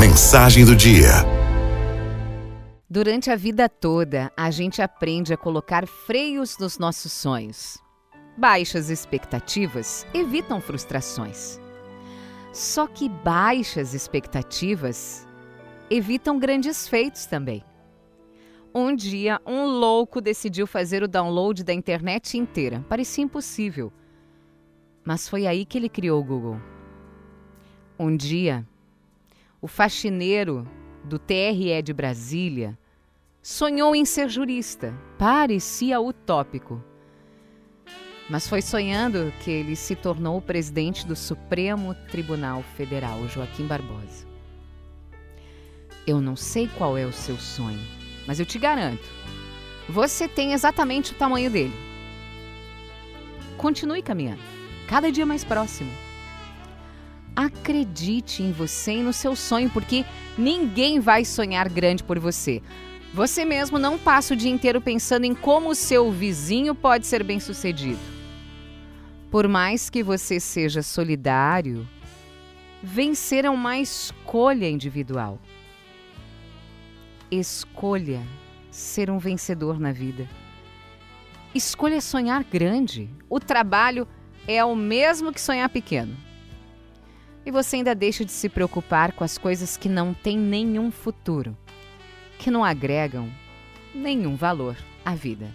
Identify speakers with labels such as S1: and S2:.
S1: Mensagem do dia.
S2: Durante a vida toda, a gente aprende a colocar freios nos nossos sonhos. Baixas expectativas evitam frustrações. Só que baixas expectativas evitam grandes feitos também. Um dia, um louco decidiu fazer o download da internet inteira. Parecia impossível. Mas foi aí que ele criou o Google. Um dia, o faxineiro do TRE de Brasília sonhou em ser jurista. Parecia utópico. Mas foi sonhando que ele se tornou o presidente do Supremo Tribunal Federal, Joaquim Barbosa. Eu não sei qual é o seu sonho, mas eu te garanto, você tem exatamente o tamanho dele. Continue caminhando, cada dia mais próximo. Acredite em você e no seu sonho, porque ninguém vai sonhar grande por você. Você mesmo não passa o dia inteiro pensando em como o seu vizinho pode ser bem-sucedido. Por mais que você seja solidário, vencer é uma escolha individual. Escolha ser um vencedor na vida. Escolha sonhar grande. O trabalho é o mesmo que sonhar pequeno. E você ainda deixa de se preocupar com as coisas que não têm nenhum futuro, que não agregam nenhum valor à vida.